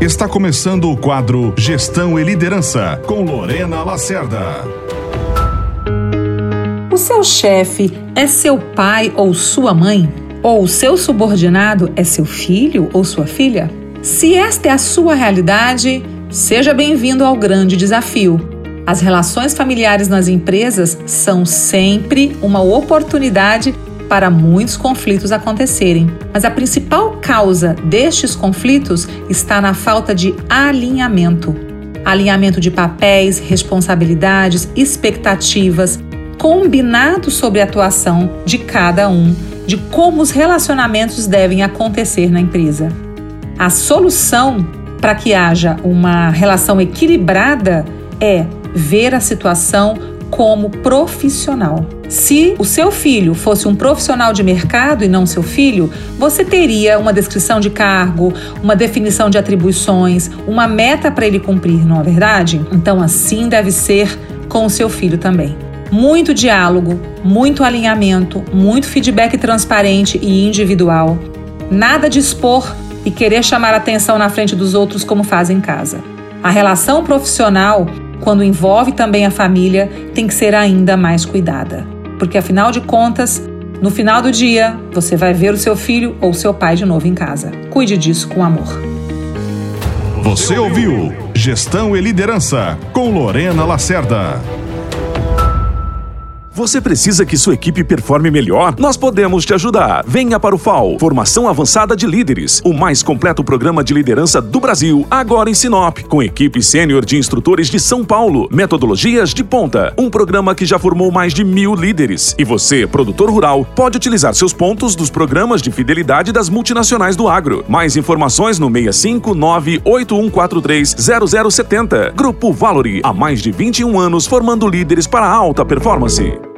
Está começando o quadro Gestão e Liderança com Lorena Lacerda. O seu chefe é seu pai ou sua mãe? Ou o seu subordinado é seu filho ou sua filha? Se esta é a sua realidade, seja bem-vindo ao grande desafio. As relações familiares nas empresas são sempre uma oportunidade para muitos conflitos acontecerem. Mas a principal causa destes conflitos está na falta de alinhamento. Alinhamento de papéis, responsabilidades, expectativas, combinado sobre a atuação de cada um, de como os relacionamentos devem acontecer na empresa. A solução para que haja uma relação equilibrada é ver a situação como profissional. Se o seu filho fosse um profissional de mercado e não seu filho, você teria uma descrição de cargo, uma definição de atribuições, uma meta para ele cumprir, não é verdade? Então, assim deve ser com o seu filho também. Muito diálogo, muito alinhamento, muito feedback transparente e individual. Nada de expor e querer chamar atenção na frente dos outros como faz em casa. A relação profissional, quando envolve também a família, tem que ser ainda mais cuidada porque afinal de contas, no final do dia, você vai ver o seu filho ou seu pai de novo em casa. Cuide disso com amor. Você ouviu Gestão e Liderança com Lorena Lacerda. Você precisa que sua equipe performe melhor? Nós podemos te ajudar. Venha para o FAO, Formação Avançada de Líderes, o mais completo programa de liderança do Brasil, agora em Sinop, com equipe sênior de instrutores de São Paulo, metodologias de ponta, um programa que já formou mais de mil líderes. E você, produtor rural, pode utilizar seus pontos dos programas de fidelidade das multinacionais do agro. Mais informações no 65981430070. Grupo Valori, há mais de 21 anos formando líderes para alta performance.